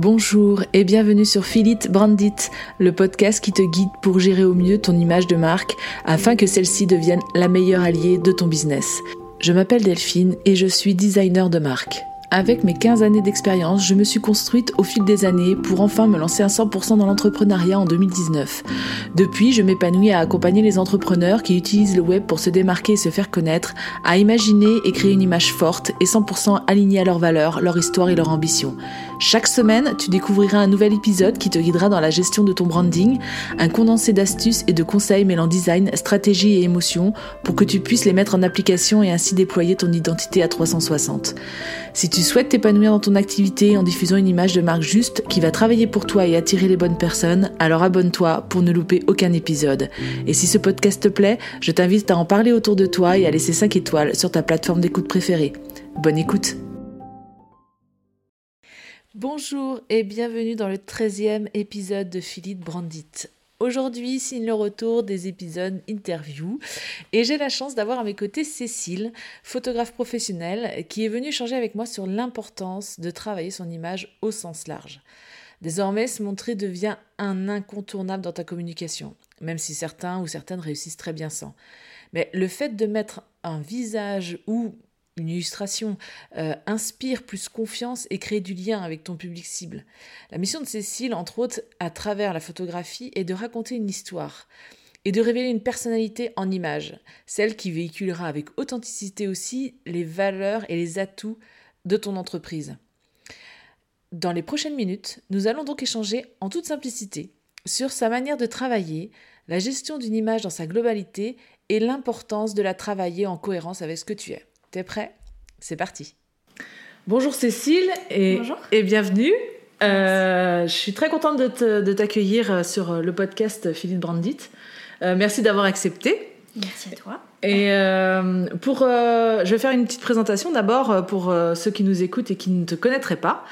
Bonjour et bienvenue sur Philip Brandit, le podcast qui te guide pour gérer au mieux ton image de marque afin que celle-ci devienne la meilleure alliée de ton business. Je m'appelle Delphine et je suis designer de marque. Avec mes 15 années d'expérience, je me suis construite au fil des années pour enfin me lancer à 100% dans l'entrepreneuriat en 2019. Depuis, je m'épanouis à accompagner les entrepreneurs qui utilisent le web pour se démarquer et se faire connaître, à imaginer et créer une image forte et 100% alignée à leurs valeurs, leur histoire et leur ambition. Chaque semaine, tu découvriras un nouvel épisode qui te guidera dans la gestion de ton branding, un condensé d'astuces et de conseils mêlant design, stratégie et émotion pour que tu puisses les mettre en application et ainsi déployer ton identité à 360. Si tu souhaites t'épanouir dans ton activité en diffusant une image de marque juste qui va travailler pour toi et attirer les bonnes personnes, alors abonne-toi pour ne louper aucun épisode. Et si ce podcast te plaît, je t'invite à en parler autour de toi et à laisser 5 étoiles sur ta plateforme d'écoute préférée. Bonne écoute Bonjour et bienvenue dans le 13e épisode de Philippe Brandit. Aujourd'hui signe le retour des épisodes interview et j'ai la chance d'avoir à mes côtés Cécile, photographe professionnelle, qui est venue échanger avec moi sur l'importance de travailler son image au sens large. Désormais, se montrer devient un incontournable dans ta communication, même si certains ou certaines réussissent très bien sans. Mais le fait de mettre un visage ou une illustration euh, inspire plus confiance et crée du lien avec ton public cible. La mission de Cécile, entre autres, à travers la photographie, est de raconter une histoire et de révéler une personnalité en image, celle qui véhiculera avec authenticité aussi les valeurs et les atouts de ton entreprise. Dans les prochaines minutes, nous allons donc échanger en toute simplicité sur sa manière de travailler, la gestion d'une image dans sa globalité et l'importance de la travailler en cohérence avec ce que tu es. T'es prêt? C'est parti. Bonjour Cécile et, et bienvenue. Euh, je suis très contente de t'accueillir euh, sur euh, le podcast Philippe Brandit. merci d'avoir accepté. Merci à toi. Et pour, je vais faire une petite présentation d'abord pour ceux qui nous écoutent et qui ne te connaîtraient pas.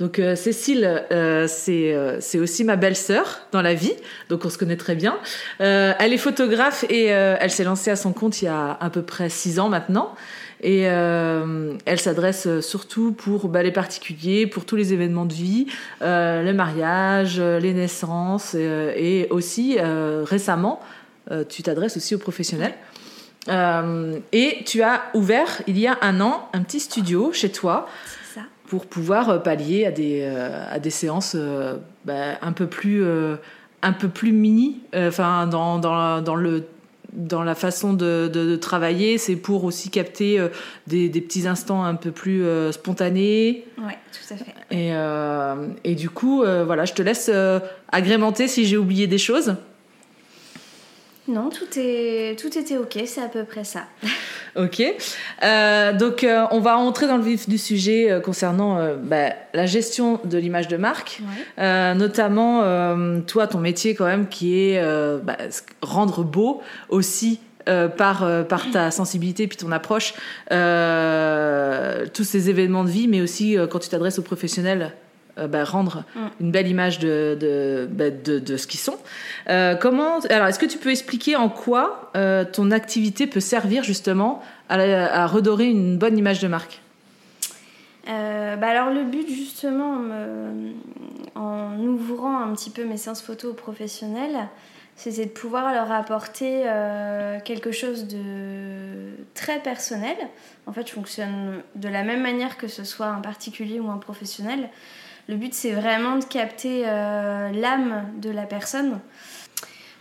Donc Cécile, c'est aussi ma belle-sœur dans la vie, donc on se connaît très bien. elle est photographe et elle s'est lancée à son compte il y a à peu près six ans maintenant. Et euh, elle s'adresse surtout pour bah, les particuliers, pour tous les événements de vie, euh, les mariages, les naissances, euh, et aussi récemment, tu t'adresses aussi aux professionnels. et tu as ouvert il y a un an un petit studio chez toi pour pouvoir pallier à des, à des séances bah, un peu plus un peu plus mini, enfin dans, dans, dans, le dans la façon de, travailler, c'est pour aussi capter euh, des, petits instants un peu plus euh, spontanés. Oui, tout à fait. Et, euh, et du coup, voilà, je te laisse agrémenter si j'ai oublié des choses. Non, tout, est, tout était ok, c'est à peu près ça. ok. Euh, donc, euh, on va entrer dans le vif du sujet euh, concernant bah, la gestion de l'image de marque, notamment toi, ton métier quand même, qui est bah, rendre beau aussi par, par ta sensibilité puis ton approche tous ces événements de vie, mais aussi quand tu t'adresses aux professionnels euh, bah, rendre mm. une belle image de, de, bah, de, ce qu'ils sont. Euh, comment, alors, est-ce que tu peux expliquer en quoi euh, ton activité peut servir justement à, redorer une bonne image de marque? Bah alors le but justement en ouvrant un petit peu mes séances photo aux professionnels, c'était de pouvoir leur apporter quelque chose de très personnel. En fait, je fonctionne de la même manière que ce soit un particulier ou un professionnel. Le but, c'est vraiment de capter euh, l'âme de la personne.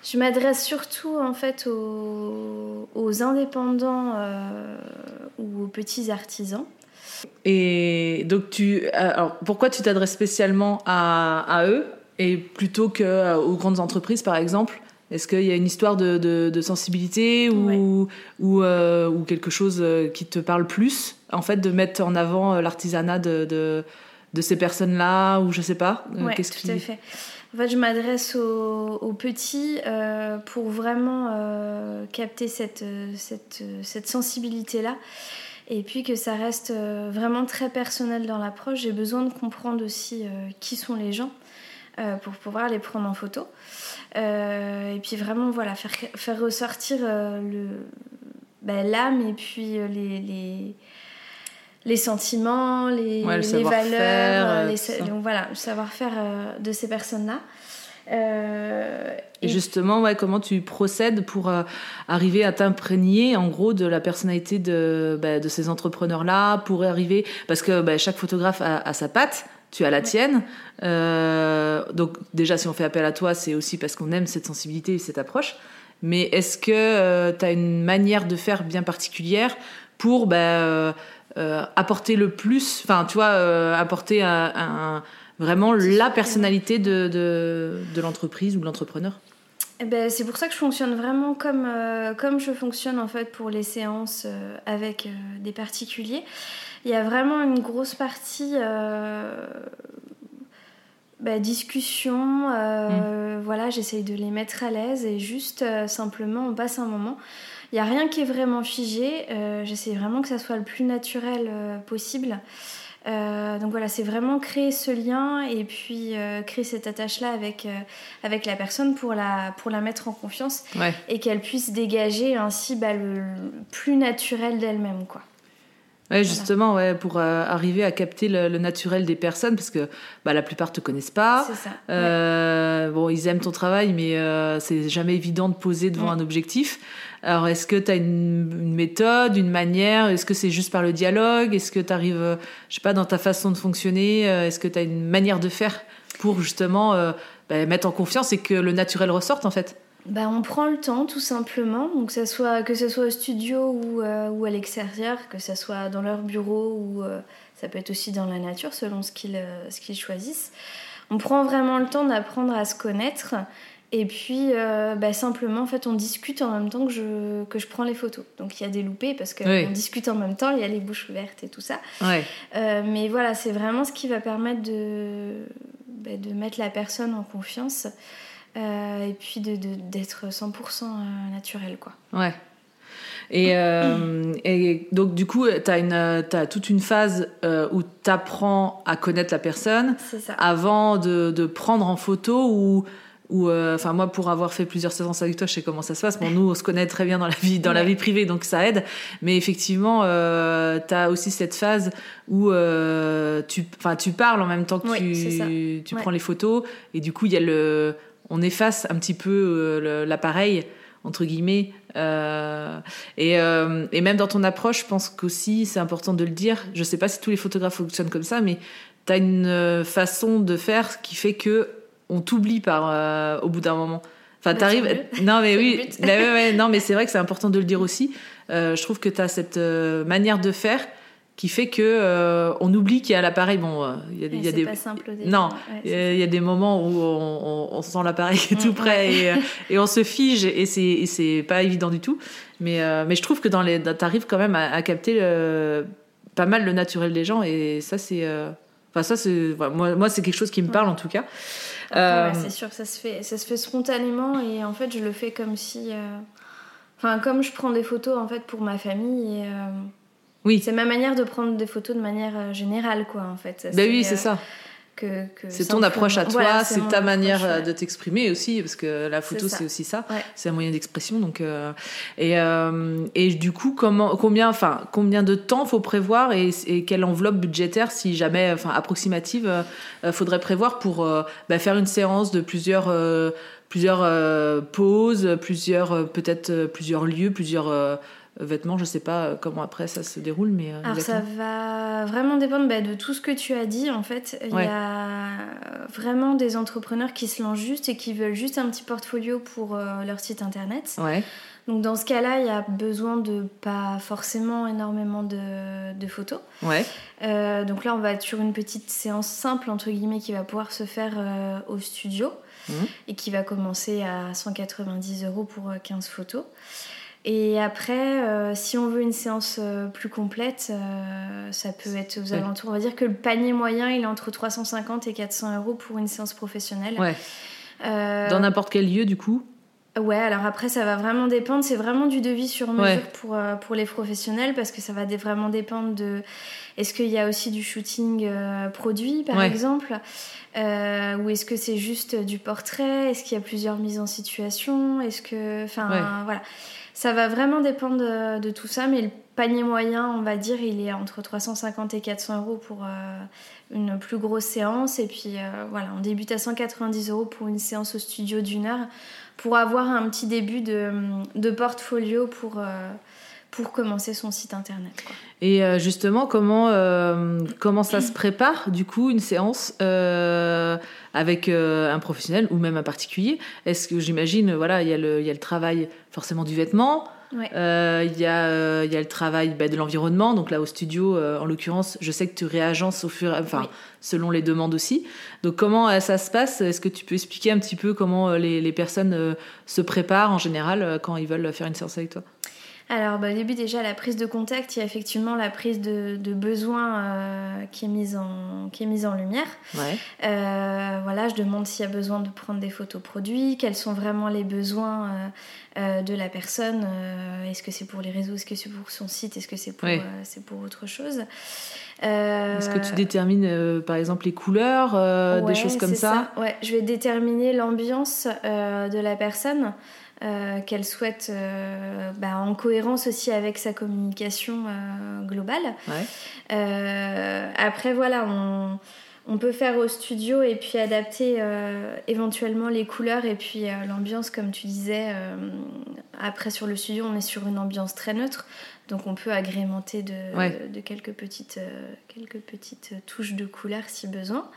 Je m'adresse surtout en fait aux, indépendants euh, ou aux petits artisans. Et donc, tu, alors, pourquoi tu t'adresses spécialement à, eux et plutôt qu'aux euh, grandes entreprises, par exemple? Est-ce qu'il y a une histoire de, sensibilité ou, ou, ou, quelque chose qui te parle plus, en fait, de mettre en avant l'artisanat de de ces personnes-là ou je sais pas euh, Oui, tout à fait. En fait, je m'adresse aux, petits euh, pour vraiment euh, capter cette, cette, cette sensibilité-là. Et puis que ça reste vraiment très personnel dans l'approche. J'ai besoin de comprendre aussi qui sont les gens pour pouvoir les prendre en photo. et puis vraiment, voilà, faire, faire ressortir le, ben, l'âme et puis les les sentiments, les, Ouais, le les valeurs, euh, les donc voilà, le savoir-faire euh, de ces personnes-là. Euh, Et justement, ouais, comment tu procèdes pour euh, arriver à t'imprégner, en gros, de la personnalité de, bah, de ces entrepreneurs-là, pour arriver, parce que bah, chaque photographe a, a sa patte, tu as la tienne. Euh, donc déjà, si on fait appel à toi, c'est aussi parce qu'on aime cette sensibilité et cette approche. Mais est-ce que tu as une manière de faire bien particulière pour bah, euh, apporter le plus, enfin, tu vois, euh, apporter un, un- vraiment la personnalité de, de, de l'entreprise ou de l'entrepreneur Eh ben, c'est pour ça que je fonctionne vraiment comme, euh, comme je fonctionne en fait pour les séances avec des particuliers. Il y a vraiment une grosse partie bah, discussion. euh, Voilà, j'essaye de les mettre à l'aise et juste simplement on passe un moment. Il n'y a rien qui est vraiment figé. euh, J'essaie vraiment que ça soit le plus naturel euh, possible. Euh, donc voilà, c'est vraiment créer ce lien et puis créer cette attache-là avec, avec la personne pour la, pour la mettre en confiance Ouais. et qu'elle puisse dégager ainsi bah, le, le plus naturel d'elle-même. quoi. Ouais, justement, ouais, pour euh, arriver à capter le, le naturel des personnes, parce que bah, la plupart te connaissent pas. C'est ça. Euh, Bon, ils aiment ton travail, mais euh, c'est jamais évident de poser devant Ouais. un objectif. Alors, est-ce que tu as une, méthode, une manière? Est-ce que c'est juste par le dialogue? Est-ce que tu arrives, je sais pas, dans ta façon de fonctionner euh, Est-ce que tu as une manière de faire pour justement euh, bah, mettre en confiance et que le naturel ressorte en fait? Bah, on prend le temps tout simplement, donc que ce soit au studio ou, euh, à l'extérieur, que ce soit dans leur bureau ou euh, ça peut être aussi dans la nature selon euh, ce qu'ils choisissent. On prend vraiment le temps d'apprendre à se connaître et puis euh, bah, simplement en fait on discute en même temps que je, que je prends les photos. Donc il y a des loupés parce qu'on Oui. discute en même temps, il y a les bouches ouvertes et tout ça. Ouais. Euh, mais voilà, c'est vraiment ce qui va permettre de, bah, de mettre la personne en confiance euh, et puis de- de- d'être 100% euh, naturel. Quoi. Ouais. Et, euh, et donc, du coup, tu as, as toute une phase euh, où tu apprends à connaître la personne avant de, de prendre en photo ou. Ou, euh, Enfin, moi, pour avoir fait plusieurs séances avec toi, je sais comment ça se passe. Bon, nous, on se connaît très bien dans la vie, dans la vie privée, donc ça aide. Mais effectivement, euh, tu as aussi cette phase où euh, tu, enfin, tu parles en même temps que Oui, tu, tu Ouais. prends les photos. Et du coup, il y a le, on efface un petit peu euh, l'appareil entre guillemets. Euh, et, euh, et même dans ton approche, je pense qu'aussi, c'est important de le dire. Je sais pas si tous les photographes fonctionnent comme ça, mais tu as une euh, façon de faire qui fait que on t'oublie par euh, au bout d'un moment. Enfin, Bah, t'arrives. Non, mais oui. but. Bah ouais, ouais, non, mais c'est vrai que c'est important de le dire aussi. Euh, je trouve que tu as cette euh, manière de faire qui fait que on oublie qu'il y a l'appareil. Bon, il y a, y a c'est des pas simple non, Ouais, il y a- il y a des moments où on, on- on sent l'appareil qui est tout Mm, ouais. et, et on se fige et c'est c'est pas évident du tout. Mais, mais je trouve que dans les t'arrives quand même à, à capter pas mal le naturel des gens et ça c'est enfin ça c'est moi moi c'est quelque chose qui me parle en tout cas. Après, Euh, ouais, c'est sûr, ça se, fait, ça se fait spontanément et en fait, je le fais comme si. euh, Enfin, comme je prends des photos en fait pour ma famille et. euh, Oui. C'est ma manière de prendre des photos de manière générale, quoi, en fait. ben oui, c'est ça. Que- que C'est ton approche à toi, Voilà, c'est ta manière euh, ouais. de t'exprimer aussi, parce que la photo C'est aussi ça, Ouais. c'est un moyen d'expression. Donc euh, et euh, et du coup comment combien enfin combien de temps faut prévoir et, et quelle enveloppe budgétaire si jamais enfin approximative euh, faudrait prévoir pour bah, faire une séance de plusieurs plusieurs pauses, plusieurs peut-être plusieurs lieux, plusieurs vêtements, je sais pas euh, comment après ça se déroule, mais euh, Alors ça va vraiment dépendre bah, de tout ce que tu as dit en fait. Il Ouais. y a vraiment des entrepreneurs qui se lancent juste et qui veulent juste un petit portfolio pour euh, leur site internet. Ouais, Donc dans ce cas-là, il y a besoin de pas forcément énormément de, de photos. ouais, Euh, donc là, on va être sur une petite séance simple entre guillemets qui va pouvoir se faire euh, au studio Mhm. et qui va commencer à 190 euros pour euh, 15 photos. Et après, euh, si on veut une séance euh, plus complète, euh, ça peut être aux Ouais. alentours. On va dire que le panier moyen, il est entre 350 et 400 euros pour une séance professionnelle. ouais. Dans n'importe quel lieu du coup? Ouais, alors après, ça va vraiment dépendre. C'est vraiment du devis sur mesure Ouais. pour, euh, pour les professionnels parce que ça va vraiment dépendre de. Est-ce qu'il y a aussi du shooting euh, produit, par Ouais. exemple Euh, Ou est-ce que c'est juste du portrait? Est-ce qu'il y a plusieurs mises en situation? Est-ce que. Enfin, Ouais. voilà. Ça va vraiment dépendre de, de tout ça, mais le panier moyen, on va dire, il est entre 350 et 400 euros pour une plus grosse séance. Et puis voilà, on débute à 190 euros pour une séance au studio d'une heure pour avoir un petit début de, portfolio pour pour commencer son site internet. Et euh, justement, comment, euh, comment ça se prépare, du coup, une séance euh, avec un professionnel ou même un particulier? Est-ce que j'imagine, voilà, il y a le travail forcément du vêtement, il y, a, y a le travail bah, de l'environnement. Donc là, au studio, en l'occurrence, je sais que tu réagences au fur, enfin, selon les demandes aussi. Donc comment ça se passe? Est-ce que tu peux expliquer un petit peu comment les, les personnes se préparent en général quand ils veulent faire une séance avec toi? Alors, bah, au début, déjà, la prise de contact, il y a effectivement la prise de, de besoin euh, qui, est mise en, qui est mise en lumière. Euh, voilà, je demande s'il y a besoin de prendre des photos produits, quels sont vraiment les besoins euh, de la personne. est-ce que c'est pour les réseaux, est-ce que c'est pour son site, est-ce que c'est pour, c'est pour autre chose Est-ce que tu détermines par exemple les couleurs, des choses comme ça, ça Ouais, je vais déterminer l'ambiance de la personne. Euh, qu'elle souhaite euh, bah, en cohérence aussi avec sa communication euh, globale. après, voilà, on, on, peut faire au studio et puis adapter éventuellement les couleurs et puis l'ambiance, comme tu disais. après, sur le studio, on est sur une ambiance très neutre. Donc on peut agrémenter de, de quelques, petites, quelques petites touches de couleurs si besoin.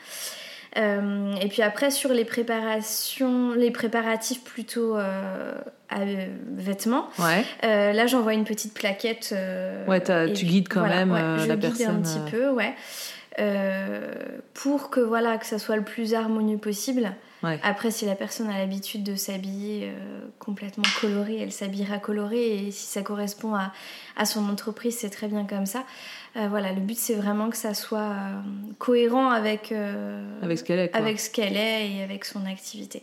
Euh, et puis après, sur les préparations, les préparatifs plutôt euh, à euh, vêtements, là j'envoie une petite plaquette. ouais, tu guides quand même je la guide un petit peu, ouais. pour que voilà que ça soit le plus harmonieux possible. Après, si la personne a l'habitude de s'habiller complètement coloré, elle s'habillera colorée. Et si ça correspond à, à son entreprise, c'est très bien comme ça. Euh, voilà, le but c'est vraiment que ça soit euh, cohérent avec, euh, avec ce qu'elle est, avec ce qu'elle est et avec son activité.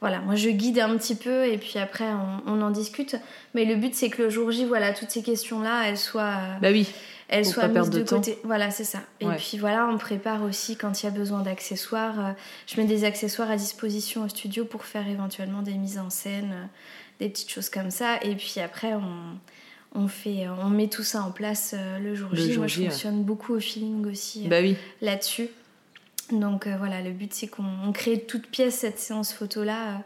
Voilà, moi je guide un petit peu et puis après on, en discute. Mais le but c'est que le jour J, voilà, toutes ces questions-là, elles soient, bah oui, de, côté. Voilà, c'est ça. Et puis voilà, on prépare aussi quand il y a besoin d'accessoires. je mets des accessoires à disposition au studio pour faire éventuellement des mises en scène, des petites choses comme ça. Et puis après, on on, fait, on met tout ça en place euh, le jour J. Moi, je fonctionne beaucoup au feeling aussi bah oui. Euh, là-dessus. Donc euh, voilà, le but c'est qu'on crée toute pièce cette séance photo-là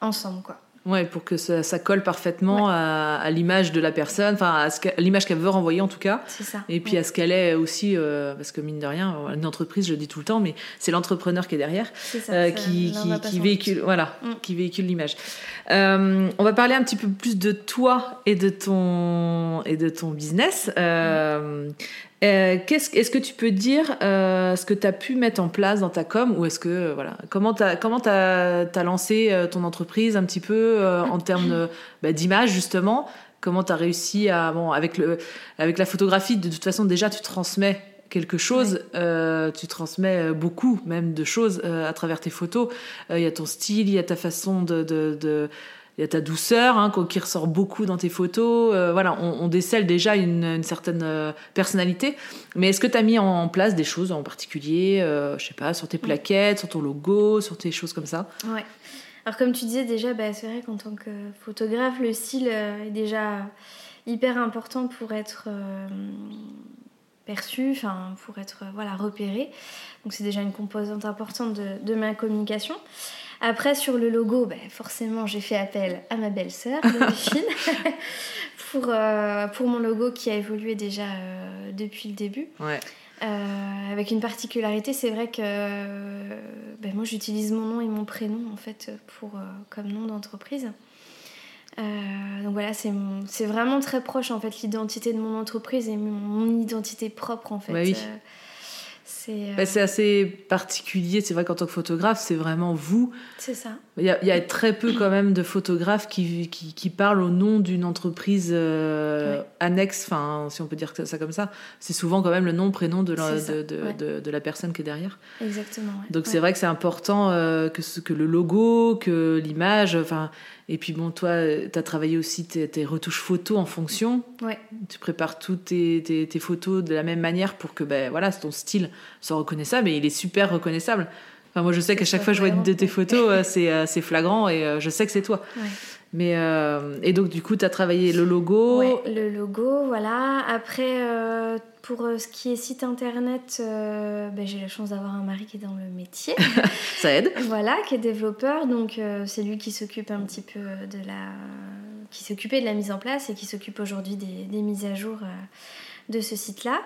ensemble. quoi. Ouais, pour que ça, ça colle parfaitement à, l'image de la personne, enfin à, l'image qu'elle veut renvoyer en tout cas. C'est ça. Et puis à ce qu'elle est aussi, parce que mine de rien, une entreprise, je le dis tout le temps, mais c'est l'entrepreneur qui est derrière, ça, qui, qui, véhicule, voilà, mm. qui véhicule l'image. Euh, on va parler un petit peu plus de toi et de ton et de ton business. Euh, euh, est-ce que tu peux dire ce que tu as pu mettre en place dans ta com ou est-ce que voilà comment tu as comment as, lancé ton entreprise un petit peu en termes bah, d'image justement? Comment tu as réussi à bon avec le avec la photographie de toute façon déjà tu transmets quelque chose, euh, tu transmets beaucoup même de choses euh, à travers tes photos. Euh, il y a ton style, il y a ta façon de... de, il y a ta douceur hein, qui ressort beaucoup dans tes photos. voilà, on, décèle déjà une, certaine personnalité. Mais est-ce que tu as mis en place des choses en particulier, je sais pas, sur tes plaquettes, sur ton logo, sur tes choses comme ça? Ouais. Alors comme tu disais déjà, bah, c'est vrai qu'en tant que photographe, le style est déjà hyper important pour être perçu, enfin pour être voilà repéré. Donc c'est déjà une composante importante de, ma communication. Après sur le logo, ben, forcément j'ai fait appel à ma belle-sœur pour, euh, pour mon logo qui a évolué déjà euh, depuis le début. Euh, avec une particularité, c'est vrai que ben, moi j'utilise mon nom et mon prénom en fait pour, comme nom d'entreprise. Donc voilà, c'est vraiment très proche en fait l'identité de mon entreprise et mon, identité propre en fait. Bah oui. Euh, euh, bah, c'est assez particulier. C'est vrai qu'en tant que photographe, c'est vraiment vous. C'est ça. Il y, a, très peu quand même de photographes qui, qui, qui parlent au nom d'une entreprise annexe, enfin, si on peut dire ça comme ça. C'est souvent quand même le nom, prénom de la, de, de, de, la personne qui est derrière. Exactement. Donc c'est vrai que c'est important que, ce, que le logo, que l'image, enfin et puis bon, toi, tu as travaillé aussi tes, retouches photos en fonction. Ouais. Tu prépares toutes tes, tes, photos de la même manière pour que ben, voilà, ton style soit reconnaissable. Et il est super reconnaissable. Enfin, moi, je sais qu'à chaque fois que je vois une de tes photos, euh, c'est, euh, c'est flagrant et euh, je sais que c'est toi. Mais, euh, et donc, du coup, tu as travaillé le logo. Ouais, le logo, voilà. Après, euh, pour euh, ce qui est site internet, ben, j'ai la chance d'avoir un mari qui est dans le métier. Ça aide. Voilà, qui est développeur. Donc, c'est lui qui s'occupe un petit peu de la. qui s'occupait de la mise en place et qui s'occupe aujourd'hui des, des, mises à jour de ce site-là.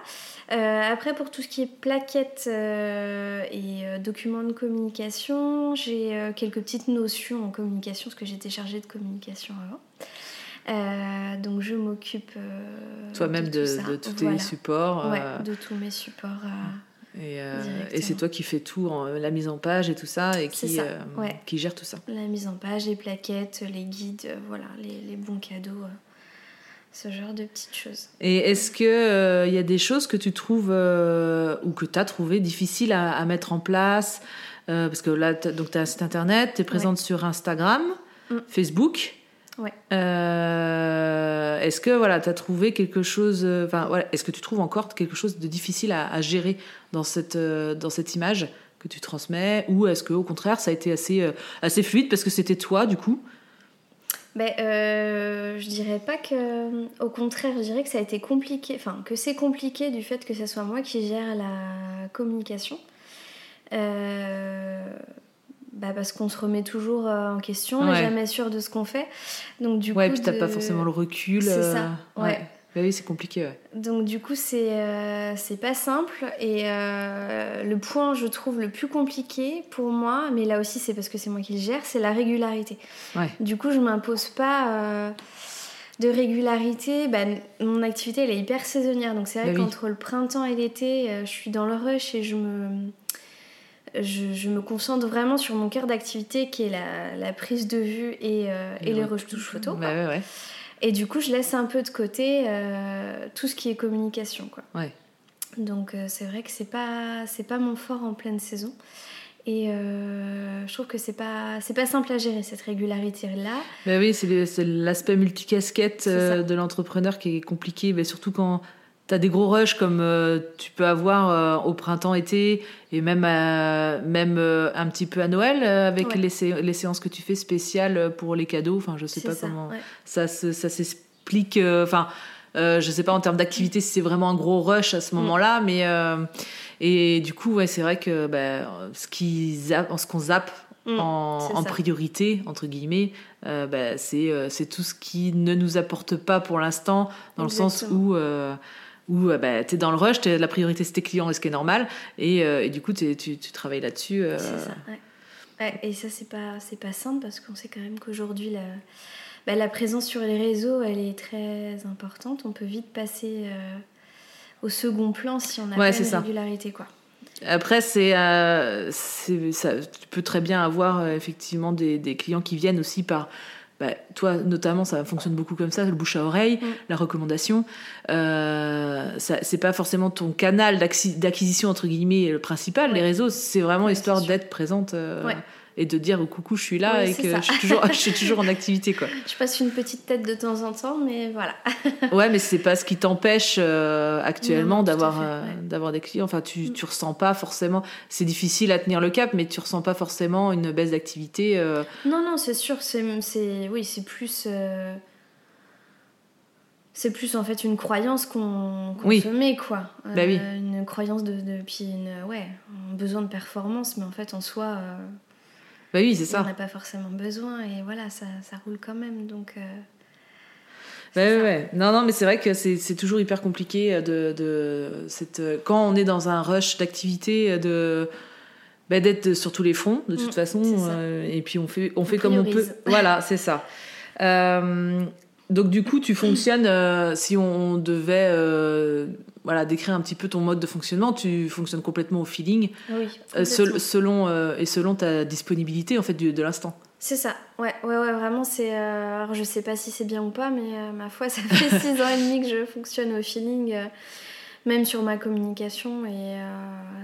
Euh, après, pour tout ce qui est plaquettes euh, et euh, documents de communication, j'ai quelques petites notions en communication, parce que j'étais chargée de communication avant. donc je m'occupe toi-même de, de, tous tes supports. Ouais, de tous mes supports. et, et c'est toi qui fais tout, la mise en page et tout ça, et qui, qui gère tout ça. La mise en page, les plaquettes, les guides, voilà, les, les bons cadeaux ce genre de petites choses. Et est-ce qu'il il euh, y a des choses que tu trouves euh, ou que tu as trouvé difficiles à, mettre en place euh, Parce que là, tu as un site internet, tu es présente sur Instagram, mm. Facebook. Ouais. est-ce que voilà, tu as trouvé quelque chose. Enfin, voilà, est-ce que tu trouves encore quelque chose de difficile à, à gérer dans cette, dans cette image que tu transmets Ou est-ce que au contraire, ça a été assez, assez fluide parce que c'était toi, du coup ben, euh, je dirais pas que. Au contraire, je dirais que ça a été compliqué. Enfin, que c'est compliqué du fait que ce soit moi qui gère la communication. Euh, bah parce qu'on se remet toujours euh, en question, on n'est jamais sûr de ce qu'on fait. Donc, du ouais, coup. et puis t'as pas forcément le recul. C'est ça, ouais. ouais. Bah oui, c'est compliqué. Ouais. Donc du coup, c'est euh, c'est pas simple. Et euh, le point, je trouve, le plus compliqué pour moi, mais là aussi c'est parce que c'est moi qui le gère, c'est la régularité. Ouais. Du coup, je m'impose pas euh, de régularité. Bah, mon activité, elle est hyper saisonnière. Donc c'est vrai bah qu'entre le printemps et l'été, je suis dans le rush et je me... Je, je, me concentre vraiment sur mon cœur d'activité qui est la, la, prise de vue et, et les retouches photo. Bah ouais, ouais. Et du coup, je laisse un peu de côté euh, tout ce qui est communication. Quoi. Ouais. Donc euh, c'est vrai que c'est pas c'est pas mon fort en pleine saison. Et euh, je trouve que c'est pas c'est pas simple à gérer cette régularité là. Ben oui, c'est l'aspect multicasquette de l'entrepreneur qui est compliqué, mais surtout quand tu as des gros rushs comme euh, tu peux avoir euh, au printemps-été et même, même euh, un petit peu à Noël avec les, les, séances que tu fais spéciales pour les cadeaux. Enfin, je sais pas comment ça, ça s'explique. Enfin, je sais pas en termes d'activité si c'est vraiment un gros rush à ce mm. moment-là, mais et du coup, ouais, c'est vrai que ben, ce ce qu'on zappe mm, en, priorité, entre guillemets, ben, c'est tout ce qui ne nous apporte pas pour l'instant, dans le sens où où euh, bah, tu es dans le rush, la priorité c'est tes clients, ce qui est normal, et, euh, et du coup tu, tu, travailles là-dessus. Euh. C'est ça, ouais. Et ça, c'est pas, pas simple parce qu'on sait quand même qu'aujourd'hui, la, bah, la présence sur les réseaux, elle est très importante. On peut vite passer au second plan si on a pas une régularité. Quoi. Après, c'est, ça, tu peux très bien avoir effectivement des, des, clients qui viennent aussi par bah, toi notamment ça fonctionne beaucoup comme ça le bouche à oreille mm. la recommandation. Euh, c'est pas forcément ton canal d'acquisition entre guillemets le principal les réseaux c'est vraiment histoire d'être présente euh, et de dire coucou je suis là et que je suis, toujours, je suis toujours en activité quoi. Je passe une petite tête de temps en temps mais voilà. ouais mais c'est pas ce qui t'empêche euh, actuellement d'avoir euh, d'avoir des clients enfin tu, mm. tu ressens pas forcément c'est difficile à tenir le cap mais tu ressens pas forcément une baisse d'activité euh. Non non c'est sûr c'est oui c'est plus c'est plus en fait une croyance qu'on se met quoi bah oui. une croyance de, de puis une, ouais un besoin de performance mais en fait en soi bah oui, c'est ça. On n'a pas forcément besoin et voilà, ça, ça roule quand même. Donc. Euh, bah ouais, ouais. Non, non, mais c'est vrai que c'est toujours hyper compliqué de, de cette, quand on est dans un rush d'activité, de bah, d'être sur tous les fronts, de toute mm, façon. Euh, et puis on fait, on, fait comme on peut. Voilà, c'est ça. Euh, donc du coup, tu fonctionnes, euh, si on devait euh, voilà, décrire un petit peu ton mode de fonctionnement, tu fonctionnes complètement au feeling, oui, euh, selon, et selon ta disponibilité en fait de l'instant. C'est ça, ouais, ouais, ouais, vraiment, c'est... alors je sais pas si c'est bien ou pas, mais ma foi, ça fait six ans et demi que je fonctionne au feeling, même sur ma communication, et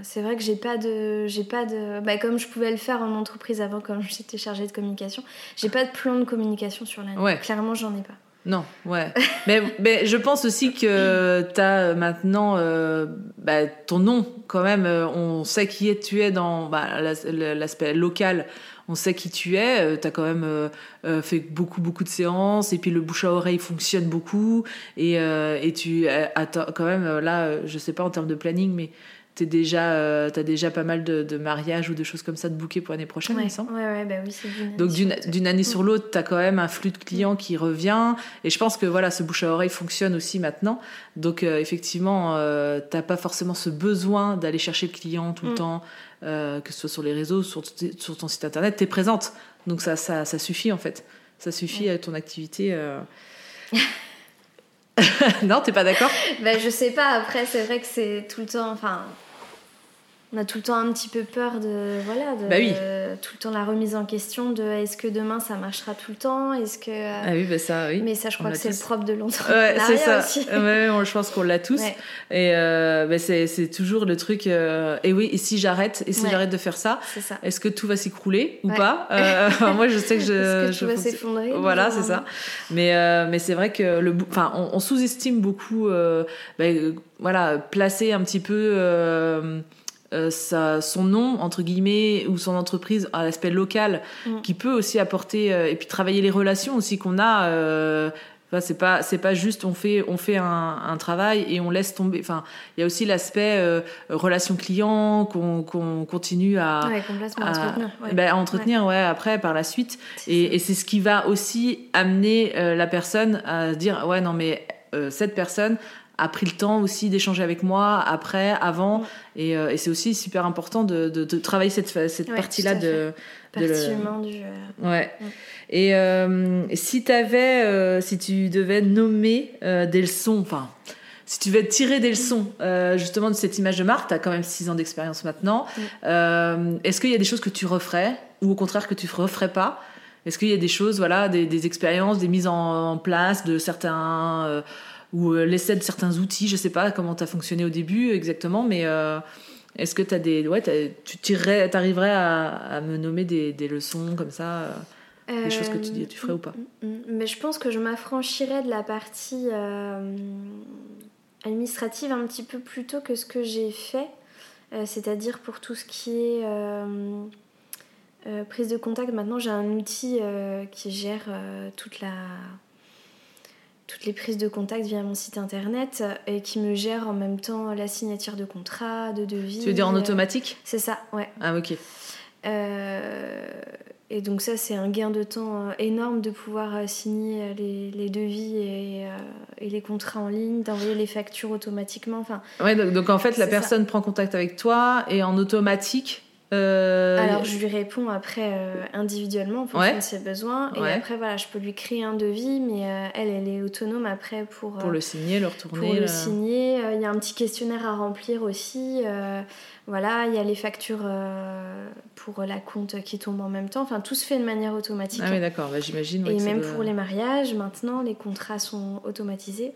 c'est vrai que j'ai pas de... J'ai pas de bah, comme je pouvais le faire en entreprise avant, quand j'étais chargée de communication, j'ai pas de plan de communication sur l'année, clairement j'en ai pas. Non, ouais. mais, mais je pense aussi que tu as maintenant euh, bah, ton nom, quand même. euh, On sait qui est, tu es dans bah, l'as- l'aspect local. On sait qui tu es. Tu as quand même euh, euh, fait beaucoup, beaucoup de séances. Et puis le bouche à oreille fonctionne beaucoup. Et, euh, et tu as quand même, euh, là, euh, je sais pas en termes de planning, mais tu déjà, euh, as déjà pas mal de, de mariages ou de choses comme ça de booker pour l'année prochaine, il Ouais, me semble. ouais, ouais, bah oui, c'est d'une Donc d'une l'autre. année sur l'autre, tu as quand même un flux de clients qui revient. Et je pense que voilà, ce bouche à oreille fonctionne aussi maintenant. Donc euh, effectivement, euh, t'as pas forcément ce besoin d'aller chercher le client tout le Mm. temps, euh, que ce soit sur les réseaux, sur, sur ton site internet, tu es présente. Donc ça, ça, ça suffit en fait. Ça suffit à ton activité. euh. non, t'es pas d'accord? Bah, je sais pas, après, c'est vrai que c'est tout le temps. Enfin. On a tout le temps un petit peu peur de. Voilà, de. Bah oui. tout le temps la remise en question de est-ce que demain ça marchera tout le temps? Est-ce que. euh, Ah oui, bah ça, oui. Mais ça, je crois que c'est le propre de Ouais, l'entrepreneuriat c'est ça. aussi. Ouais, on- je pense qu'on l'a tous. Ouais. Et euh, bah, c'est c'est toujours le truc. euh, et oui, et si j'arrête, et si Ouais. j'arrête de faire ça, est-ce que tout va s'écrouler ou Ouais. pas? Euh, Moi, je sais que je. Est-ce que je tout va s'effondrer Voilà, c'est ça. Mais, mais c'est vrai que le, enfin, on, on sous-estime beaucoup, bah, voilà, placer un petit peu euh, sa, son nom entre guillemets ou son entreprise à l'aspect local, Mm. qui peut aussi apporter euh, et puis travailler les relations aussi qu'on a. Euh, Enfin, c'est pas c'est pas juste on fait on fait un, un travail et on laisse tomber enfin il y a aussi l'aspect euh, relation client qu'on qu'on continue à Ouais, complètement à- entretenir. ouais. ben, à entretenir ouais. après par la suite et, c'est ce qui va aussi amener euh, la personne à se dire ouais non mais euh, cette personne a pris le temps aussi d'échanger avec moi après avant Mm. et, euh, et c'est aussi super important de, de, de travailler cette, cette Ouais, partie là tout à de, le- Partie humaine du. euh, ouais Mm. et euh, si t'avais euh, si tu devais nommer des leçons enfin si tu devais tirer des leçons euh, justement de cette image de marque, tu as quand même 6 ans d'expérience maintenant. Mm. Euh, Est-ce qu'il y a des choses que tu referais ou au contraire que tu ne referais pas? Est-ce qu'il y a des choses, voilà, des, des expériences, des mises en, en place de certains. euh, ou euh, l'essai de certains outils, je sais pas comment tu as fonctionné au début exactement, mais euh, est-ce que as des, ouais, tu tirerais, arriverais à, me nommer des, des leçons comme ça euh, Des choses que tu ferais ou pas? Mm, mm, Mais je pense que je m'affranchirais de la partie euh, administrative un petit peu plus tôt que ce que j'ai fait. Euh, C'est-à-dire pour tout ce qui est euh, euh, prise de contact. Maintenant, j'ai un outil euh, qui gère euh, toute la toutes les prises de contact via mon site internet euh, et qui me gère en même temps la signature de contrat, de devis. Tu veux dire en euh, automatique? C'est ça, ouais. Ah, ok. Euh, et donc ça, c'est un gain de temps énorme de pouvoir signer les, les devis et, et les contrats en ligne, d'envoyer les factures automatiquement. Enfin, Ouais, donc, donc en fait, la personne prend contact avec toi et en automatique. Euh, alors je lui réponds après euh, individuellement en fonction Ouais. de ses besoins. Et Ouais. après, voilà, je peux lui créer un devis, mais euh, elle, elle est autonome après pour, pour le signer, le pour retourner. le le- signer. Il y a un petit questionnaire à remplir aussi. voilà, il y a les factures pour la compte qui tombent en même temps. Enfin, tout se fait de manière automatique. Ah oui, d'accord, bah, j'imagine. ouais, Et même doit- pour les mariages, maintenant, les contrats sont automatisés.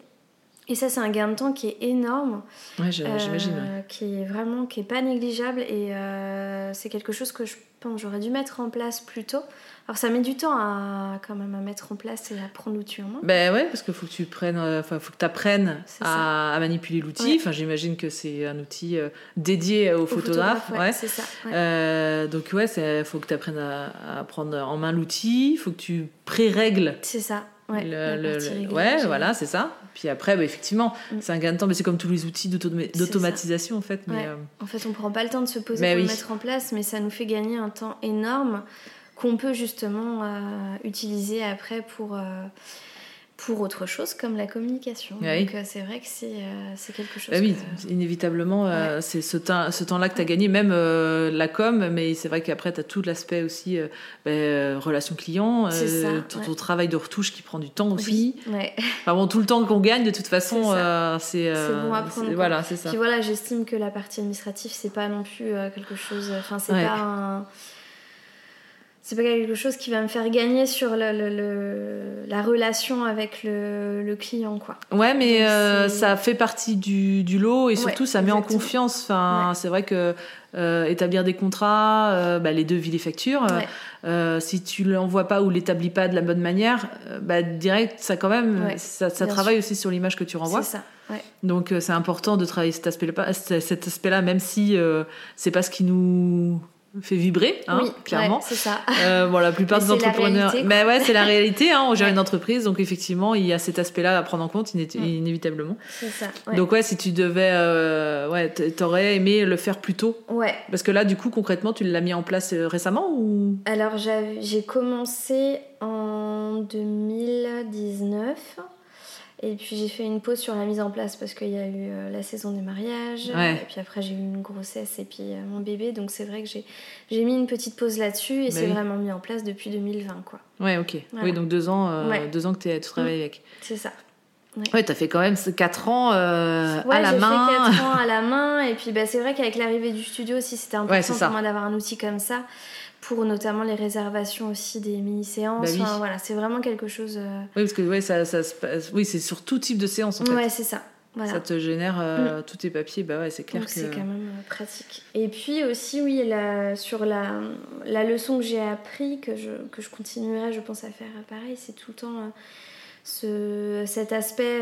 Et ça, c'est un gain de temps qui est énorme, Ouais, euh, j'imagine. ouais. qui est vraiment qui est pas négligeable. Et euh, c'est quelque chose que je pense j'aurais dû mettre en place plus tôt. Alors ça met du temps à quand même à mettre en place et à prendre l'outil en main. Ben ouais, parce qu'il faut que tu prennes, euh, enfin, faut que tu apprennes à, à manipuler l'outil. Ouais. Enfin, j'imagine que c'est un outil dédié aux Au photographes. c'est ça. Euh, donc ouais, il faut que tu apprennes à, à prendre en main l'outil. Il faut que tu pré-règles. C'est ça. Ouais, le- le- le- ouais, voilà, c'est ça. Puis après, bah, effectivement, Mm. c'est un gain de temps, mais c'est comme tous les outils d'automatisation en fait. Mais, Ouais. euh, En fait, on prend pas le temps de se poser Mais pour oui. le mettre en place, mais ça nous fait gagner un temps énorme qu'on peut justement euh, utiliser après pour, euh, pour autre chose comme la communication. Oui. Donc euh, c'est vrai que c'est euh, quelque chose. Bah oui, que- inévitablement, euh, c'est ce temps, ce temps-là que tu as gagné, même euh, la com, mais c'est vrai qu'après, tu as tout l'aspect aussi bah, relation client, ça, ton, ouais. ton travail de retouche qui prend du temps aussi. Oui, ouais. Enfin bon, tout le temps qu'on gagne, de toute façon, C'est bon à prendre. Voilà, c'est ça. Puis voilà, j'estime que la partie administrative, c'est pas non plus quelque chose. Enfin, c'est pas un. C'est pas quelque chose qui va me faire gagner sur le, le- le- la relation avec le, client, quoi. Ouais, mais Donc, euh, ça fait partie du, du lot et surtout Ouais, ça met en confiance. Enfin, Ouais. c'est vrai que euh, établir des contrats, euh, bah, les devis, les factures, euh, Ouais. euh, si tu l'envoies pas ou l'établis pas de la bonne manière, bah, direct, ça quand même, Ouais, ça, travaille aussi sur l'image que tu renvoies. Ça, ouais. Donc c'est important de travailler cet aspect-là, cet aspect-là, même si c'est pas ce qui nous fait vibrer, hein, oui, clairement. ouais, c'est ça. Euh, bon, la plupart des entrepreneurs. Mais ouais, c'est la réalité. Hein, on gère Ouais. une entreprise, donc effectivement, il y a cet aspect-là à prendre en compte iné- Mm. inévitablement. C'est ça. Ouais. Donc ouais, si tu devais, euh, ouais, t'aurais aimé le faire plus tôt, ouais. parce que là, du coup, concrètement, tu l'as mis en place euh, récemment ou? Alors j'ai commencé en 2019 et puis j'ai fait une pause sur la mise en place parce qu'il y a eu euh, la saison des mariages Ouais. et puis après j'ai eu une grossesse et puis euh, mon bébé donc c'est vrai que j'ai j'ai mis une petite pause là-dessus et Bah c'est oui. vraiment mis en place depuis 2020 quoi. Ouais, ok. Voilà. Oui, donc deux ans, euh, Ouais. deux ans que tu travailles avec. C'est ça. Ouais, t'as fait quand même ces quatre ans euh, Ouais, à la j'ai main. fait 4 ans à la main et puis bah, c'est vrai qu'avec l'arrivée du studio aussi c'était important Ouais, pour moi d'avoir un outil comme ça pour notamment les réservations aussi des mini-séances. Bah oui. Enfin, voilà, c'est vraiment quelque chose... euh, Oui, parce que ouais, ça, ça se passe- Oui, c'est sur tout type de séance en fait. Ouais, c'est ça. Voilà. Ça te génère euh, tous tes papiers, bah ouais, c'est clair Donc que. c'est quand même euh, pratique. Et puis aussi, oui, la- sur la, la leçon que j'ai appris, que je, que je continuerai, je pense, à faire pareil, c'est tout le temps euh, ce, cet aspect,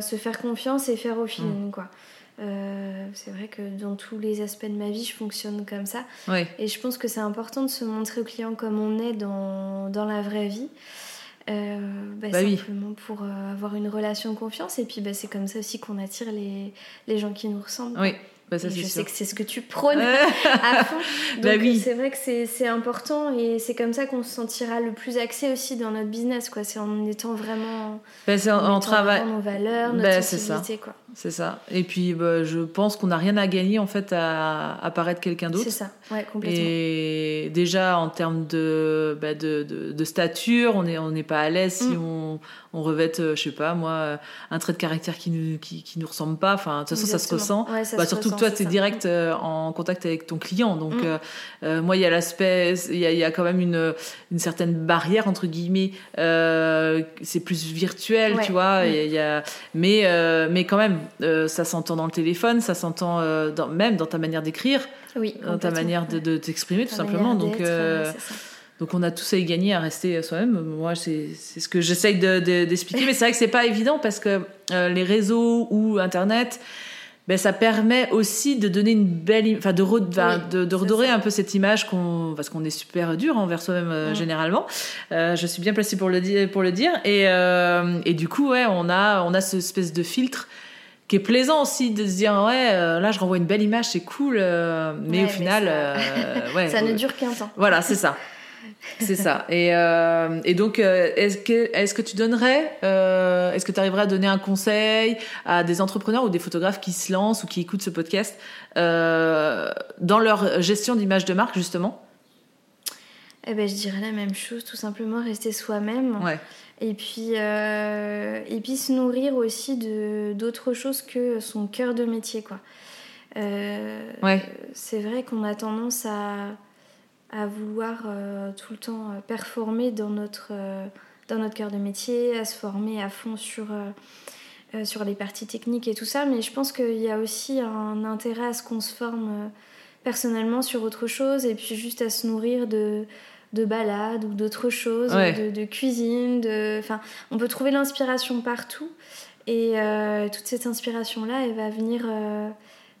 se faire confiance et faire au feeling, Mm. quoi. Euh, c'est vrai que dans tous les aspects de ma vie, je fonctionne comme ça. Et je pense que c'est important de se montrer au client comme on est dans, dans la vraie vie. Euh, bah, Bah oui. simplement pour euh, avoir une relation de confiance. Et puis bah, c'est comme ça aussi qu'on attire les, les gens qui nous ressemblent. Oui, bah ça Et je sûr. sais que c'est ce que tu prônes à fond. Donc oui. c'est vrai que c'est c'est important et c'est comme ça qu'on se sentira le plus axé aussi dans notre business. C'est en étant vraiment en, en en travail. nos valeurs, notre sensibilité. quoi. C'est ça. Et puis, bah, je pense qu'on n'a rien à gagner en fait à, à paraître quelqu'un d'autre. C'est ça, ouais, complètement. Et déjà en termes de, bah, de, de, de stature, on n'est on n'est pas à l'aise si Mm. on, on revête, euh, je sais pas moi, un trait de caractère qui nous, qui, qui nous ressemble pas. Enfin, de toute façon, ça se ressent. Ouais, ça Bah, se surtout que ressent, toi, c'est tu es ça. direct euh, en contact avec ton client. Donc, Mm. euh, euh, moi, il y a l'aspect, il y a, y a quand même une, une certaine barrière, entre guillemets. C'est plus virtuel, Ouais. tu vois. Mm. y y a- mais, mais quand même, euh, ça s'entend dans le téléphone, ça s'entend euh, dans, même dans ta manière d'écrire, Oui, dans ta manière de, t'exprimer, tout simplement. Donc, euh, ouais, donc on a tous à y gagner à rester soi-même. Moi, c'est ce que j'essaye de- de- d'expliquer. mais c'est vrai que c'est pas évident parce que les réseaux ou Internet, ben, ça permet aussi de donner une belle, enfin de, re- enfin, Oui, de, de c'est redorer un peu cette image qu'on, parce qu'on est super dur envers soi-même euh, Mm. généralement. Euh, je suis bien placée pour le dire, pour le dire. Et, euh, et du coup, ouais, on a, on a ce espèce de filtre qui est plaisant aussi de se dire ouais, euh, là je renvoie une belle image, c'est cool. euh, mais Ouais, au mais final, ça- euh, ouais, Ça ne dure qu'un temps. Voilà, c'est ça. C'est ça. Et, et donc, est-ce que, est que tu donnerais, est-ce que tu arriverais à donner un conseil à des entrepreneurs ou des photographes qui se lancent ou qui écoutent ce podcast dans leur gestion d'image de marque, justement? Eh ben, je dirais la même chose, tout simplement rester soi-même. Ouais. Et puis, euh, et puis se nourrir aussi de d'autres choses que son cœur de métier, quoi. Euh, Ouais. C'est vrai qu'on a tendance à, à vouloir euh, tout le temps performer dans notre, dans notre cœur de métier, à se former à fond sur, sur les parties techniques et tout ça, mais je pense qu'il y a aussi un intérêt à ce qu'on se forme personnellement sur autre chose et puis juste à se nourrir de de balades ou d'autres choses, Ouais. de, de cuisine, de... Enfin, on peut trouver l'inspiration partout. Et euh, toute cette inspiration-là, elle va venir euh,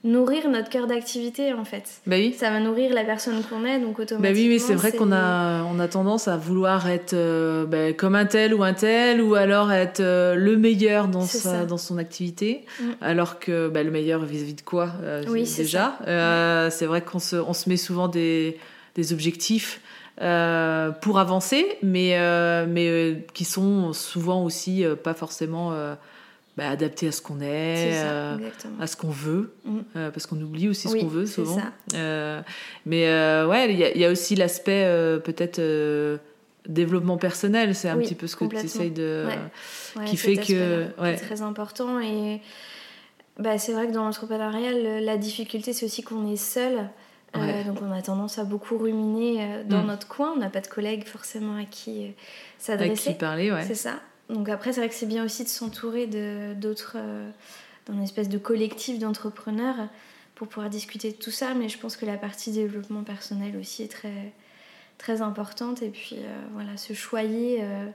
nourrir notre cœur d'activité, en fait. Bah oui. Ça va nourrir la personne qu'on est, donc Bah automatiquement... oui, oui, c'est vrai qu'on a, on a tendance à vouloir être euh, bah, comme un tel ou un tel, ou alors être le meilleur dans, sa, dans son activité, Mm. alors que le meilleur vis-à-vis de quoi Oui, déjà. C'est vrai qu'on se, on se met souvent des, des objectifs pour avancer, mais, euh, mais euh, qui sont souvent aussi euh, pas forcément euh, bah, adaptés à ce qu'on est, C'est ça, euh, à ce qu'on veut, Mm. euh, parce qu'on oublie aussi ce qu'on veut c'est souvent. Euh, mais euh, ouais, il y, a- il y a aussi l'aspect euh, peut-être euh, développement personnel, c'est un Oui, petit peu ce que tu essayes de. Ouais, qui fait que- aspect-là, qui ouais. est très important. Et bah, c'est vrai que dans l'entrepreneuriat, le- la difficulté, c'est aussi qu'on est seul donc on a tendance à beaucoup ruminer dans Mm. notre coin. On n'a pas de collègues forcément à qui s'adresser. qui parler, ouais. C'est ça. Donc après, c'est vrai que c'est bien aussi de s'entourer d'autres, euh, dans une espèce de collectif d'entrepreneurs pour pouvoir discuter de tout ça. Mais je pense que la partie développement personnel aussi est très, très importante. Et puis euh, voilà, se choyer, euh,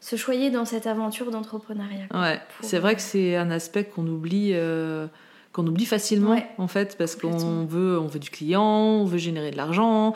se choyer dans cette aventure d'entrepreneuriat. Ouais, c'est vrai que c'est un aspect qu'on oublie, euh, qu'on oublie facilement Ouais. en fait, parce qu'on veut, on veut du client, on veut générer de l'argent.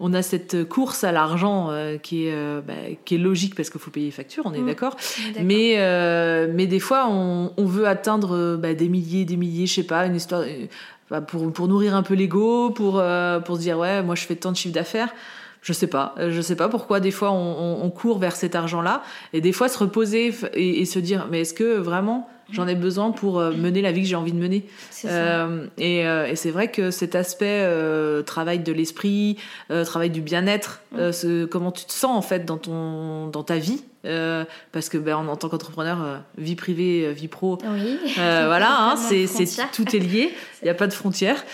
On a cette course à l'argent euh, qui est, euh, bah, qui est logique parce qu'il faut payer les factures, on est Mm. d'accord. On est d'accord. Mais, euh, mais des fois, on, on veut atteindre bah, des milliers, des milliers, je sais pas, une histoire euh, bah, pour, pour nourrir un peu l'ego, pour, euh, pour se dire ouais, moi je fais tant de chiffre d'affaires. Je sais pas, je sais pas pourquoi des fois on, on- on court vers cet argent-là et des fois se reposer et se dire mais est-ce que vraiment j'en ai besoin pour euh, mener la vie que j'ai envie de mener euh, et, euh, et c'est vrai que cet aspect euh, travail de l'esprit, euh, travail du bien-être, Mm. euh, ce- comment tu te sens en fait dans ton dans ta vie, euh, parce que ben, en, en tant qu'entrepreneur, euh, vie privée, euh, vie pro, Oui. euh, voilà, hein, c'est tout est lié. Il n'y a pas de frontières.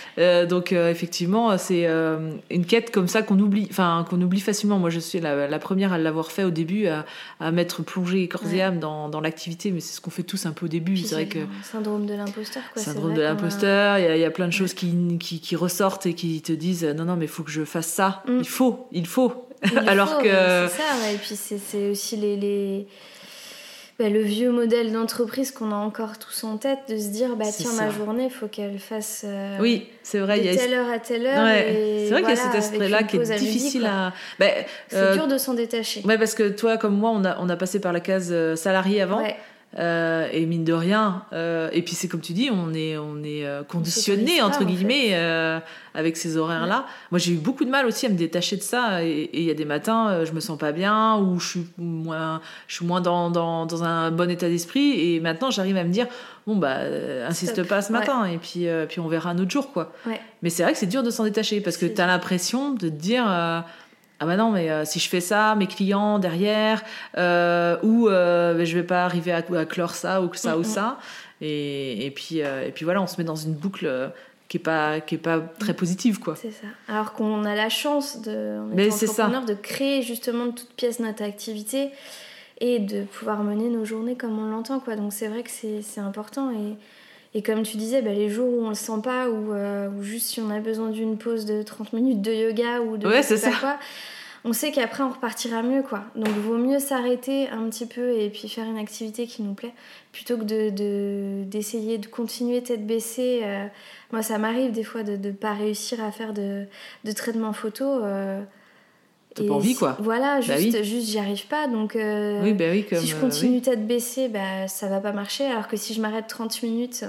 Donc effectivement, c'est une quête comme ça qu'on oublie, enfin qu'on oublie facilement. Moi, je suis la, la première à l'avoir fait au début, à, à m'être plongée corps et âme dans, dans l'activité, mais c'est ce qu'on fait tous un peu au début. C'est vrai que syndrome de l'imposteur. syndrome de l'imposteur, il y, a- il y a plein de choses qui, qui, qui ressortent et qui te disent non non mais il faut que je fasse ça, Mm. il faut, il faut. Alors faut, que- mais C'est ça, ouais. et puis c'est- aussi les, les... bah, le vieux modèle d'entreprise qu'on a encore tous en tête, de se dire bah tiens, ma journée, il faut qu'elle fasse euh, Oui, c'est vrai, de y a telle heure à telle heure. Ouais, c'est vrai qu'il y a cet aspect-là qui est à difficile à. Ben, C'est euh, dur de s'en détacher. Ouais, parce que toi, comme moi, on a, on a passé par la case euh, salarié avant. Ouais. Euh, et mine de rien, euh, et puis c'est comme tu dis, on est, on est euh, conditionné entre en guillemets euh, avec ces horaires-là. Moi, j'ai eu beaucoup de mal aussi à me détacher de ça. Et il y a des matins, euh, je me sens pas bien ou je suis moins, je suis moins dans, dans, dans un bon état d'esprit. Et maintenant, j'arrive à me dire, bon bah, euh, insiste Stop. pas ce matin. Et puis, euh, puis on verra un autre jour, quoi. Ouais. Mais c'est vrai que c'est dur de s'en détacher parce que tu as l'impression de te dire. Ah bah non, mais euh, si je fais ça, mes clients derrière, euh, ou euh, ben, je vais pas arriver à, à clore ça ou ça Mm, ou mm. ça. Et, et, puis, euh, et puis voilà, on se met dans une boucle qui est pas, qui est pas très positive, quoi. C'est ça. Alors qu'on a la chance de, en Mais c'est ça. entrepreneur, de créer justement de toutes pièces notre activité et de pouvoir mener nos journées comme on l'entend. Quoi. Donc c'est vrai que c'est c'est important. Et, et comme tu disais, bah, les jours où on le sent pas, ou, euh, ou juste si on a besoin d'une pause de 30 minutes de yoga ou de Ouais, c'est ça. quoi, on sait qu'après on repartira mieux. quoi. Donc vaut mieux s'arrêter un petit peu et puis faire une activité qui nous plaît plutôt que d'essayer de, d'essayer de continuer tête baissée. euh, moi, ça m'arrive des fois de ne pas réussir à faire de, de traitement photo. euh, T'as pas envie, quoi. Voilà, Bah juste, oui. juste j'y arrive pas. Donc, euh, oui, bah oui, comme. si je euh, continue oui. tête baissée, bah, ça va pas marcher. Alors que si je m'arrête 30 minutes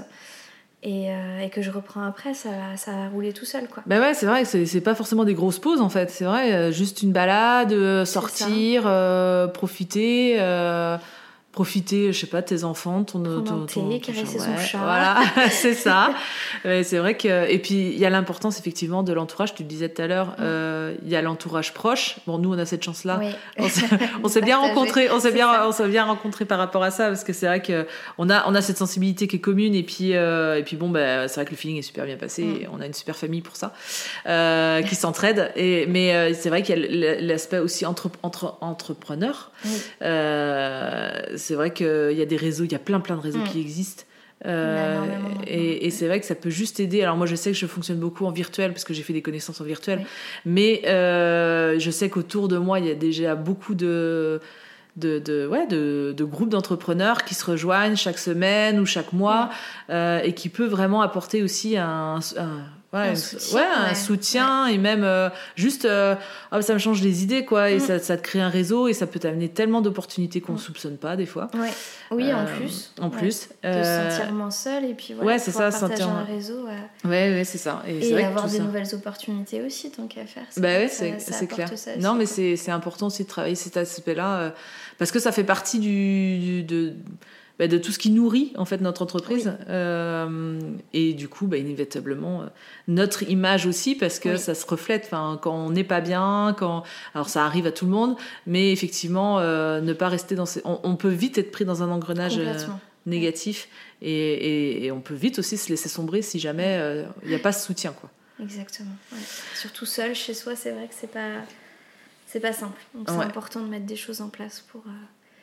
et, euh, et que je reprends après, ça, va- ça va rouler tout seul. quoi. Bah ouais, c'est vrai c'est pas forcément des grosses pauses en fait. C'est vrai, juste une balade, sortir, euh, profiter. Profiter, je sais pas, de tes enfants, ton, ton, ton- ton caresser son ouais, chat. Voilà, c'est ça. C'est vrai que et puis il y a l'importance effectivement de l'entourage. Tu le disais tout à l'heure, euh, il y a l'entourage proche. Bon, nous on a cette chance là. Oui. On s'est- bien rencontrés, on s'est bien, ça. on s'est bien rencontrés par rapport à ça parce que c'est vrai que on a, on a cette sensibilité qui est commune et puis, euh, et puis bon, bah, c'est vrai que le feeling est super bien passé. Mm. et on a une super famille pour ça, euh, qui s'entraide. Et mais c'est vrai qu'il y a l'aspect aussi entre, entre entrepreneur. Oui. C'est vrai qu'il y a des réseaux, il y a plein plein de réseaux Mm. qui existent. Euh, et et c'est vrai que ça peut juste aider. Alors moi je sais que je fonctionne beaucoup en virtuel parce que j'ai fait des connaissances en virtuel, Oui. mais euh, je sais qu'autour de moi il y a déjà beaucoup de de, de, ouais, de, de groupes d'entrepreneurs qui se rejoignent chaque semaine ou chaque mois euh, et qui peut vraiment apporter aussi un, un, ouais, Un soutien, ouais, un ouais. soutien et même euh, juste euh, ah, ça me change les idées quoi et Mm. ça, ça te crée un réseau et ça peut t'amener tellement d'opportunités qu'on ne Mm. soupçonne pas des fois. Oui, en Euh, plus. En plus. De se sentir moins seul et puis voilà, ouais, c'est ça, partager sentir un réseau Ouais, ouais, c'est ça. Et, vrai avoir des ça- nouvelles opportunités aussi tant qu'à faire. ça- Bah ouais, c'est clair. non, mais c'est c'est important aussi de travailler cet aspect-là euh, parce que ça fait partie du, du- de, bah, de tout ce qui nourrit en fait notre entreprise Euh, et du coup, bah, inévitablement euh, notre image aussi parce que Oui. ça se reflète. Enfin, quand on n'est pas bien, quand alors ça arrive à tout le monde, mais effectivement, euh, ne pas rester dans ces... on, on peut vite être pris dans un engrenage. négatif et, et- et on peut vite aussi se laisser sombrer si jamais il n'y a pas ce soutien quoi. Exactement. Surtout seul chez soi, c'est vrai que c'est pas c'est pas simple. Donc c'est important de mettre des choses en place pour euh,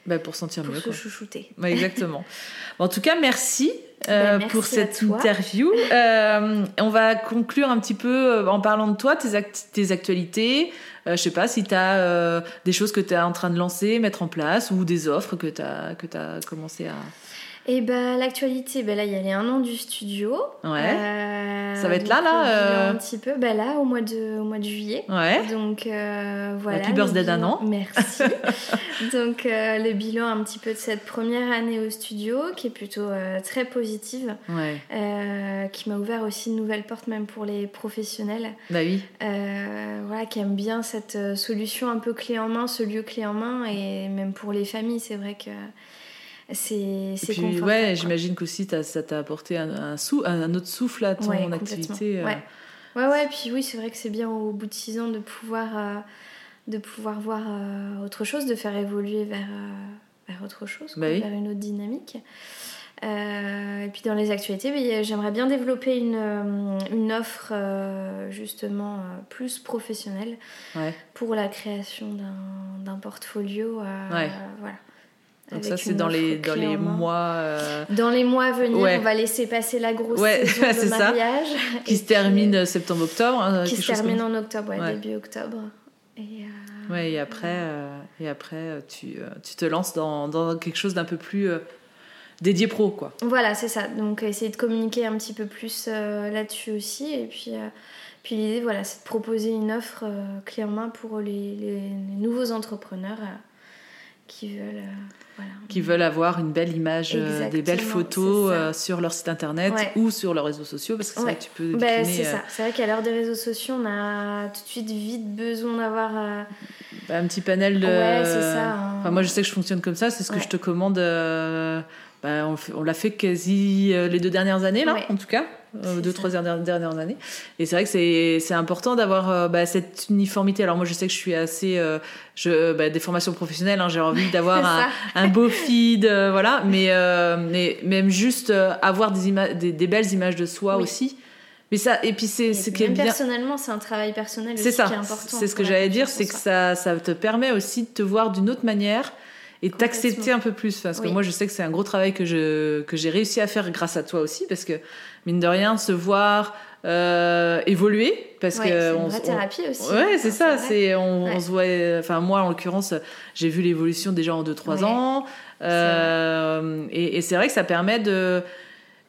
bah pour sentir pour mieux. Se chouchouter. exactement. en tout cas, merci, euh, bah, pour cette interview. Euh, on va conclure un petit peu en parlant de toi, tes, tes actualités. je sais pas si tu as des choses que tu es en train de lancer, mettre en place ou des offres que tu as, que as commencé à. Et bah, l'actualité, bah là, il y a les un an du studio. Ouais. Euh, ça va être là, là euh... Un petit peu, bah là, au mois de, au mois de juillet. Ouais. Donc euh, voilà. Happy birthday d'un an. Merci. Donc euh, le bilan un petit peu de cette première année au studio, qui est plutôt euh, très positive. Ouais. qui m'a ouvert aussi de nouvelles portes, même pour les professionnels. Bah oui. voilà, qui aiment bien cette solution un peu clé en main, ce lieu clé en main. Et même pour les familles, c'est vrai que c'est puis ouais j'imagine qu'aussi ça t'a apporté un, un, sou, un, autre souffle à ton activité euh. ouais. ouais ouais puis oui c'est vrai que c'est bien au bout de six ans de pouvoir euh, de pouvoir voir euh, autre chose de faire évoluer vers vers autre chose bah vers une autre dynamique. Et puis dans les actualités j'aimerais bien développer une, une offre justement plus professionnelle pour la création d'un portfolio voilà donc ça, c'est dans les, dans les mois... Euh, dans les mois à venir, on va laisser passer la grosse saison de mariage. Ça. Qui se termine euh, septembre-octobre. Hein, qui se termine en octobre, début octobre. Et, euh, ouais, et après, et après tu, tu, te lances dans, dans quelque chose d'un peu plus dédié pro, quoi. Voilà, c'est ça. Donc essayer de communiquer un petit peu plus là-dessus aussi. Et puis... Puis l'idée, voilà, c'est de proposer une offre clé en main pour les, les, nouveaux entrepreneurs qui veulent qui veulent avoir une belle image, euh, des belles photos euh, sur leur site internet ou sur leurs réseaux sociaux, parce que c'est vrai que tu peux. Bah, c'est ça. Euh, c'est vrai qu'à l'heure des réseaux sociaux, on a tout de suite vite besoin d'avoir. Bah, un petit panel de. Ouais, c'est ça. Hein. Enfin, moi, je sais que je fonctionne comme ça. C'est ce que je te commande. Bah, on, l'a fait quasi les deux dernières années, là, en tout cas. deux, trois dernières années. Et c'est vrai que c'est important d'avoir bah, cette uniformité. Alors moi, je sais que je suis assez... je, bah, des formations professionnelles, hein, j'ai envie d'avoir un, un, beau feed, voilà. Mais, mais même juste avoir des, des, belles images de soi aussi. Mais ça, et puis c'est ce qui est bien. Personnellement, c'est un travail personnel aussi ça. qui est important. C'est ce que j'allais dire, c'est que ça, ça te permet aussi de te voir d'une autre manière et t'accepter un peu plus. Parce que moi, je sais que c'est un gros travail que je que j'ai réussi à faire grâce à toi aussi, parce que mine de rien, se voir euh, évoluer, parce ouais, que c'est une vraie thérapie aussi. Ouais, c'est ça. C'est on, se voit. Enfin, moi, en l'occurrence, j'ai vu l'évolution déjà en 2-3 ans, euh, et, et c'est vrai que ça permet de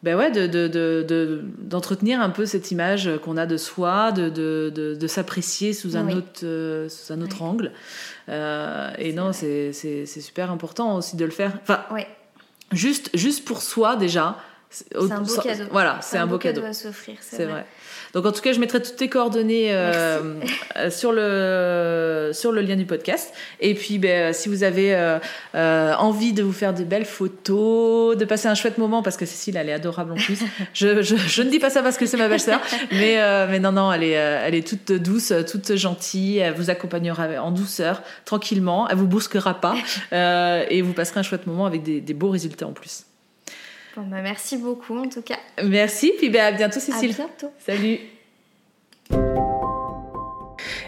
ben ouais, de, de, de, d'entretenir un peu cette image qu'on a de soi, de, de, s'apprécier sous un autre, euh, sous un autre angle. Euh, et non, c'est, c'est, c'est super important aussi de le faire. Enfin, juste, juste pour soi déjà. C'est un beau cadeau. Voilà, c'est, un, beau cadeau. à s'offrir, c'est, vrai. Donc en tout cas, je mettrai toutes tes coordonnées euh, euh, sur, le, sur le lien du podcast. Et puis, ben, si vous avez euh, envie de vous faire de belles photos, de passer un chouette moment, parce que Cécile, elle est adorable en plus. je, je, je, ne dis pas ça parce que c'est ma belle-sœur, mais, mais non, non, elle est, elle est toute douce, toute gentille. Elle vous accompagnera en douceur, tranquillement. Elle vous bousquera pas. et vous passerez un chouette moment avec des, des beaux résultats en plus. Bon, bah merci beaucoup en tout cas. Merci, puis bah, à bientôt Cécile. À bientôt. Salut.